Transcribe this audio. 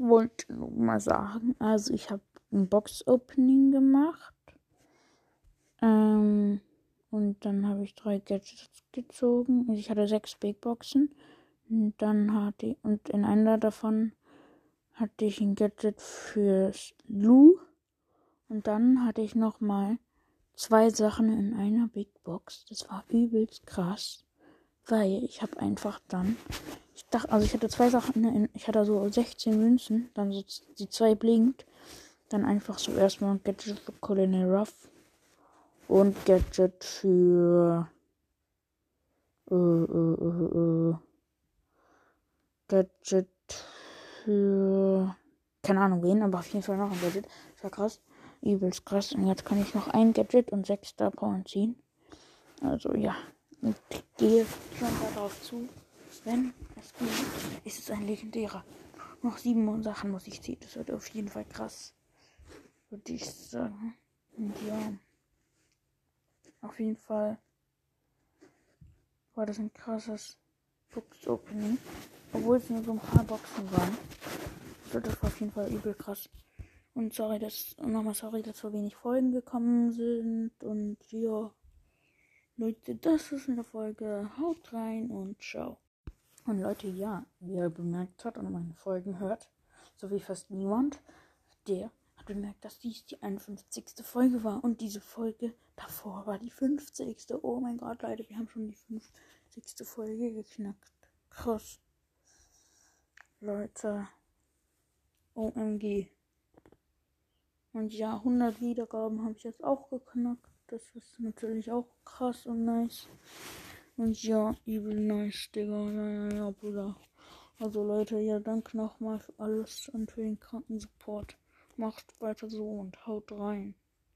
wollte nur mal sagen, also ich habe ein Box-Opening gemacht. Ähm, und dann habe ich drei Gadgets gezogen. Also ich hatte sechs Big Boxen. Und dann hatte ich, und in einer davon hatte ich ein Gadget für Lou. Und dann hatte ich nochmal zwei Sachen in einer Big Box. Das war übelst krass. Weil ich habe einfach dann. Ich dachte, also ich hatte zwei Sachen, in, ich hatte so 16 Münzen, dann so die zwei blinkt. Dann einfach so erstmal ein Gadget für Colonel Ruff. Und Gadget für. Äh, äh, äh, äh. Gadget für. Keine Ahnung wen, aber auf jeden Fall noch ein Gadget. Das war krass. Übelst krass. Und jetzt kann ich noch ein Gadget und sechs Star Power ziehen. Also ja. Ich gehe schon darauf zu. Wenn es gut ist, es ein legendärer. Noch sieben Sachen muss ich ziehen. Das wird auf jeden Fall krass. Würde ich sagen. Und ja. Auf jeden Fall war das ein krasses Box Opening. Obwohl es nur so ein paar Boxen waren. Das war auf jeden Fall übel krass. Und sorry, dass nochmal sorry, dass so wenig Folgen gekommen sind. Und ja. Leute, das ist eine Folge. Haut rein und ciao. Und Leute, ja, wie ihr bemerkt habt und meine Folgen hört, so wie fast niemand, der hat bemerkt, dass dies die 51. Folge war. Und diese Folge davor war die 50. Oh mein Gott, Leute, wir haben schon die 50. Folge geknackt. Krass. Leute. OMG. Und ja, 100 Wiedergaben habe ich jetzt auch geknackt. Das ist natürlich auch krass und nice. Und ja, übel nice, Digga. Ja, ja, ja, Bruder. Also Leute, ja, danke nochmal für alles und für den kranken Support. Macht weiter so und haut rein.